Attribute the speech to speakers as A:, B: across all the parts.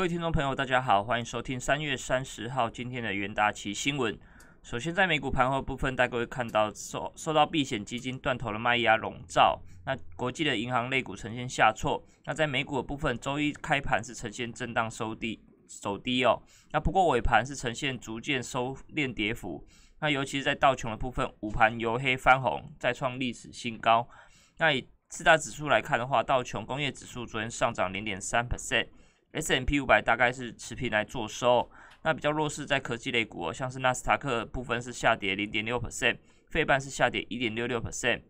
A: 各位听众朋友，大家好，欢迎收听三月三十号今天的元大旗新闻。首先，在美股盘后部分，大家会看到受受到避险基金断头的卖压笼罩，那国际的银行类股呈现下挫。那在美股的部分，周一开盘是呈现震荡收低走低哦。那不过尾盘是呈现逐渐收敛跌幅。那尤其是在道琼的部分，午盘由黑翻红，再创历史新高。那以四大指数来看的话，道琼工业指数昨天上涨零点三 percent。S M P 五百大概是持平来做收，那比较弱势在科技类股，像是纳斯达克部分是下跌零点六 percent，费半是下跌一点六六 percent。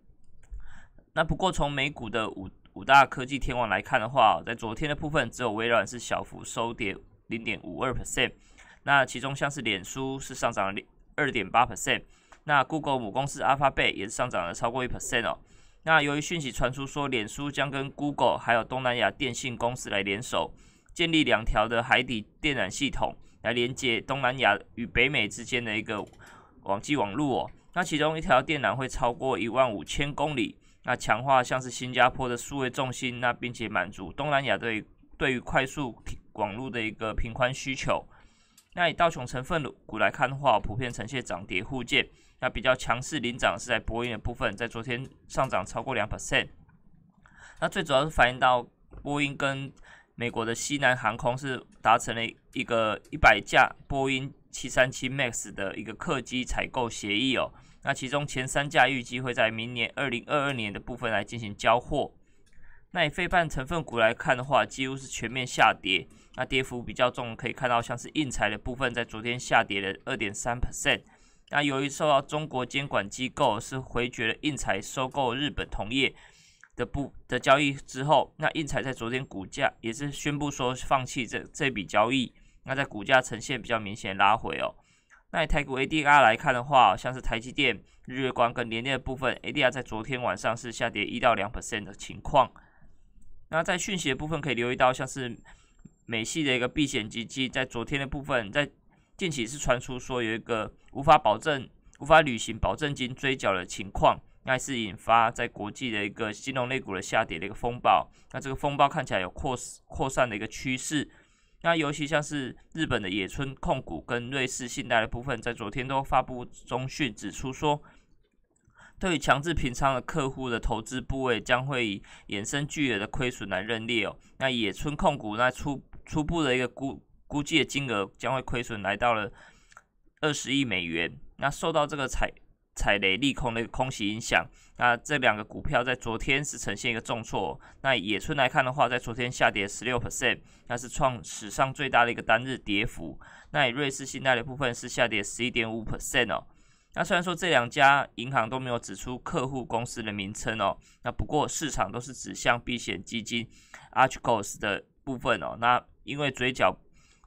A: 那不过从美股的五五大科技天王来看的话，在昨天的部分只有微软是小幅收跌零点五二 percent，那其中像是脸书是上涨二点八 percent，那 Google 母公司 Alphabet 也是上涨了超过一 percent 哦。那由于讯息传出说，脸书将跟 Google 还有东南亚电信公司来联手。建立两条的海底电缆系统，来连接东南亚与北美之间的一个网际网络哦。那其中一条电缆会超过一万五千公里，那强化像是新加坡的数位重心，那并且满足东南亚对对于快速网络的一个频宽需求。那以道琼成分股来看的话，普遍呈现涨跌互见。那比较强势领涨是在波音的部分，在昨天上涨超过两 percent。那最主要是反映到波音跟美国的西南航空是达成了一个一百架波音七三七 MAX 的一个客机采购协议哦。那其中前三架预计会在明年二零二二年的部分来进行交货。那以非半成分股来看的话，几乎是全面下跌。那跌幅比较重，可以看到像是印材的部分在昨天下跌了二点三 percent。那由于受到中国监管机构是回绝了印材收购日本同业。的不的交易之后，那印彩在昨天股价也是宣布说放弃这这笔交易，那在股价呈现比较明显拉回哦。那以台股 ADR 来看的话，像是台积电、日月光跟联电的部分，ADR 在昨天晚上是下跌一到两 percent 的情况。那在讯息的部分可以留意到，像是美系的一个避险基金，在昨天的部分，在近期是传出说有一个无法保证、无法履行保证金追缴的情况。那是引发在国际的一个金融类股的下跌的一个风暴，那这个风暴看起来有扩扩散的一个趋势。那尤其像是日本的野村控股跟瑞士信贷的部分，在昨天都发布中讯指出说，对于强制平仓的客户的投资部位将会以衍生巨额的亏损来认列哦。那野村控股那初初步的一个估估计的金额将会亏损来到了二十亿美元。那受到这个采踩雷利空的一个空袭影响，那这两个股票在昨天是呈现一个重挫。那野村来看的话，在昨天下跌十六 percent，那是创史上最大的一个单日跌幅。那以瑞士信贷的部分是下跌十一点五 percent 哦。那虽然说这两家银行都没有指出客户公司的名称哦，那不过市场都是指向避险基金 Archegos 的部分哦。那因为嘴角。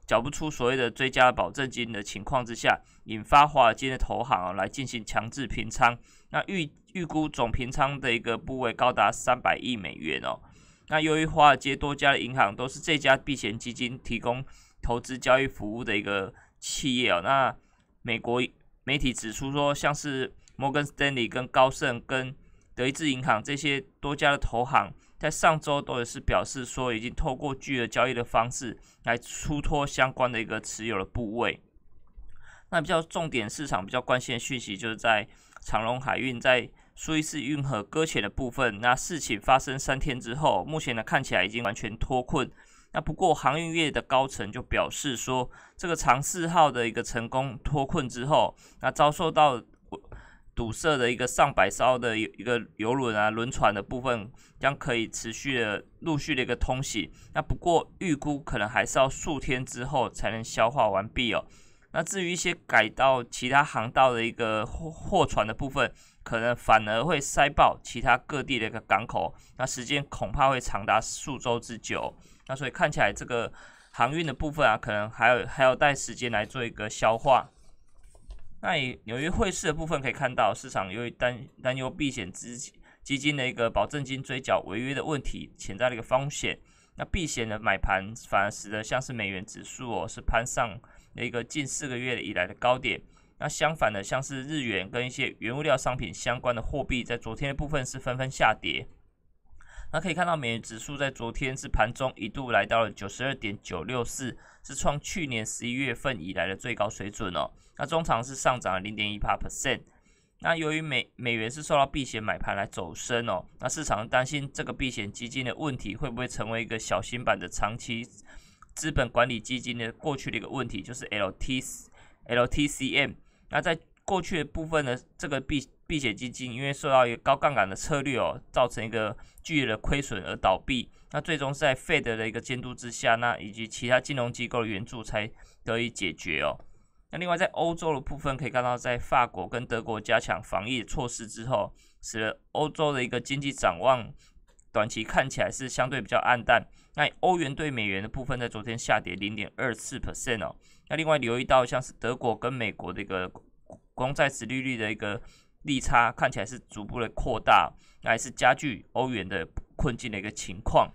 A: 缴不出所谓的追加保证金的情况之下，引发华尔街的投行啊来进行强制平仓。那预预估总平仓的一个部位高达三百亿美元哦。那由于华尔街多家的银行都是这家避险基金提供投资交易服务的一个企业哦，那美国媒体指出说，像是摩根斯丹利、跟高盛、跟德意志银行这些多家的投行。在上周都也是表示说，已经透过巨额交易的方式来出脱相关的一个持有的部位。那比较重点市场比较关心的讯息，就是在长隆海运在苏伊士运河搁浅的部分。那事情发生三天之后，目前呢看起来已经完全脱困。那不过航运业的高层就表示说，这个长四号的一个成功脱困之后，那遭受到。堵塞的一个上百艘的一个游轮啊轮船的部分将可以持续的陆续的一个通行，那不过预估可能还是要数天之后才能消化完毕哦。那至于一些改到其他航道的一个货货船的部分，可能反而会塞爆其他各地的一个港口，那时间恐怕会长达数周之久。那所以看起来这个航运的部分啊，可能还有还要待时间来做一个消化。那以纽约汇市的部分可以看到，市场由于担担忧避险资基金的一个保证金追缴违约的问题，潜在的一个风险。那避险的买盘反而使得像是美元指数哦是攀上了一个近四个月以来的高点。那相反的，像是日元跟一些原物料商品相关的货币，在昨天的部分是纷纷下跌。那可以看到美元指数在昨天是盘中一度来到了九十二点九六四，是创去年十一月份以来的最高水准哦。那中长是上涨了零点一八 percent。那由于美美元是受到避险买盘来走升哦，那市场担心这个避险基金的问题会不会成为一个小型版的长期资本管理基金的过去的一个问题，就是 L T L T C M。那在过去的部分呢，这个避避险基金因为受到一个高杠杆的策略哦，造成一个剧烈的亏损而倒闭。那最终是在 Fed 的一个监督之下，那以及其他金融机构的援助才得以解决哦。那另外在欧洲的部分，可以看到在法国跟德国加强防疫措施之后，使得欧洲的一个经济展望短期看起来是相对比较暗淡。那欧元对美元的部分在昨天下跌零点二四 percent 哦。那另外留意到像是德国跟美国的一个公债殖利率的一个利差看起来是逐步的扩大，那也是加剧欧元的困境的一个情况。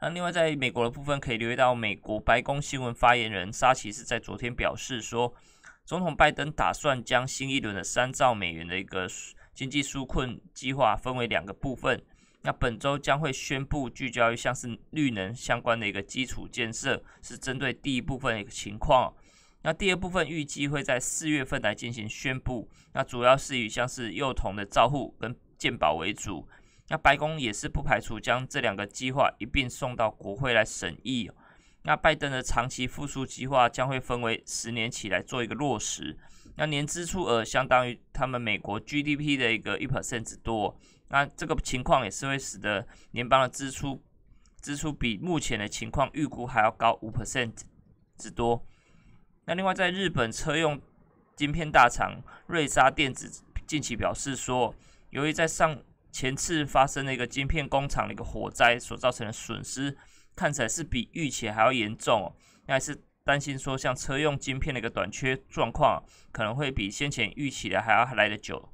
A: 那另外，在美国的部分，可以留意到美国白宫新闻发言人沙奇是在昨天表示说，总统拜登打算将新一轮的三兆美元的一个经济纾困计划分为两个部分。那本周将会宣布聚焦于像是绿能相关的一个基础建设，是针对第一部分的一个情况。那第二部分预计会在四月份来进行宣布。那主要是以像是幼童的照护跟健保为主。那白宫也是不排除将这两个计划一并送到国会来审议。那拜登的长期复苏计划将会分为十年起来做一个落实。那年支出额相当于他们美国 GDP 的一个一 percent 之多。那这个情况也是会使得联邦的支出支出比目前的情况预估还要高五 percent 之多。那另外在日本车用晶片大厂瑞莎电子近期表示说，由于在上前次发生的一个晶片工厂的一个火灾所造成的损失，看起来是比预期还要严重。那还是担心说，像车用晶片的一个短缺状况，可能会比先前预期的还要来得久。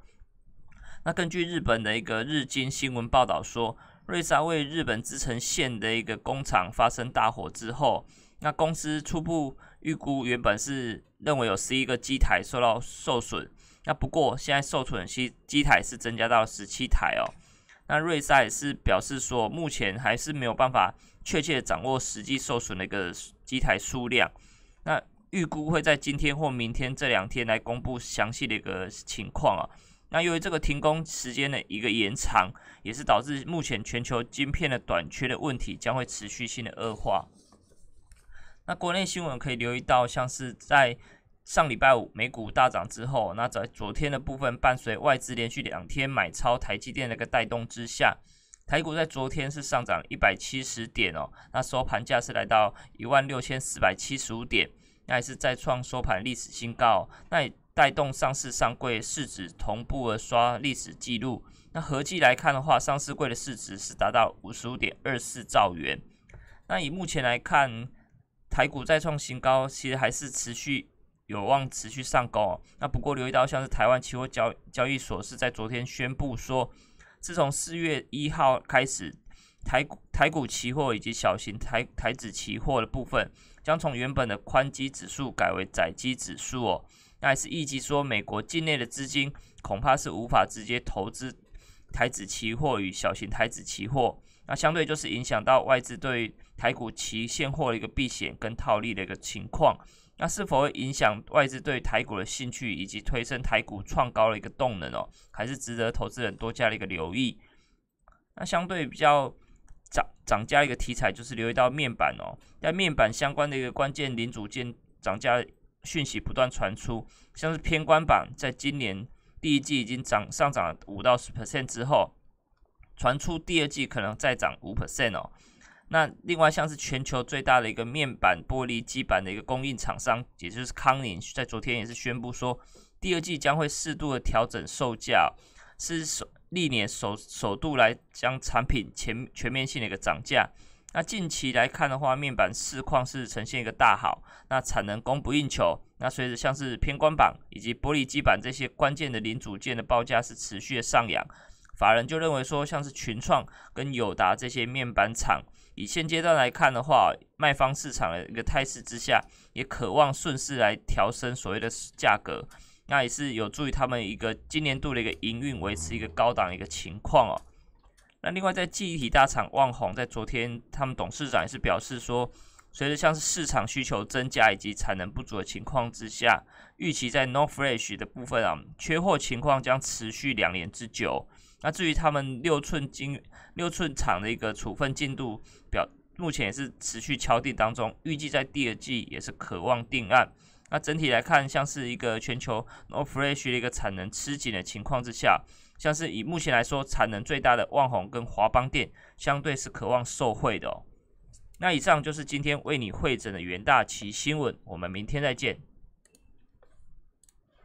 A: 那根据日本的一个日经新闻报道说，瑞莎为日本织城县的一个工厂发生大火之后，那公司初步预估原本是认为有十一个机台受到受损。那不过，现在受损机机台是增加到十七台哦。那瑞萨是表示说，目前还是没有办法确切掌握实际受损的一个机台数量。那预估会在今天或明天这两天来公布详细的一个情况啊。那由于这个停工时间的一个延长，也是导致目前全球晶片的短缺的问题将会持续性的恶化。那国内新闻可以留意到，像是在上礼拜五美股大涨之后，那在昨天的部分，伴随外资连续两天买超台积电的一个带动之下，台股在昨天是上涨一百七十点哦，那收盘价是来到一万六千四百七十五点，那也是再创收盘历史新高，那也带动上市上柜市值同步的刷历史记录。那合计来看的话，上市柜的市值是达到五十五点二四兆元。那以目前来看，台股再创新高，其实还是持续。有望持续上攻。那不过留意到，像是台湾期货交交易所是在昨天宣布说，自从四月一号开始，台股台股期货以及小型台台指期货的部分，将从原本的宽基指数改为窄基指数哦。那也是预计说，美国境内的资金恐怕是无法直接投资台指期货与小型台指期货，那相对就是影响到外资对台股期现货的一个避险跟套利的一个情况。那是否会影响外资对台股的兴趣，以及推升台股创高的一个动能哦？还是值得投资人多加的一个留意。那相对比较涨涨价一个题材，就是留意到面板哦，在面板相关的一个关键零组件涨价讯息不断传出，像是偏关板，在今年第一季已经涨上涨了五到十 percent 之后，传出第二季可能再涨五 percent 哦。那另外像是全球最大的一个面板玻璃基板的一个供应厂商，也就是康宁，在昨天也是宣布说，第二季将会适度的调整售价，是首历年首首度来将产品全全面性的一个涨价。那近期来看的话，面板市况是呈现一个大好，那产能供不应求。那随着像是偏光板以及玻璃基板这些关键的零组件的报价是持续的上扬，法人就认为说，像是群创跟友达这些面板厂。以现阶段来看的话，卖方市场的一个态势之下，也渴望顺势来调升所谓的价格，那也是有助于他们一个今年度的一个营运维持一个高档一个情况哦。那另外在记忆体大厂旺宏，在昨天他们董事长也是表示说，随着像是市场需求增加以及产能不足的情况之下，预期在 No Flash 的部分啊，缺货情况将持续两年之久。那至于他们六寸晶六寸厂的一个处分进度表，目前也是持续敲定当中，预计在第二季也是渴望定案。那整体来看，像是一个全球 No Flash 的一个产能吃紧的情况之下，像是以目前来说产能最大的旺宏跟华邦电，相对是渴望受惠的哦。那以上就是今天为你会诊的元大旗新闻，我们明天再见。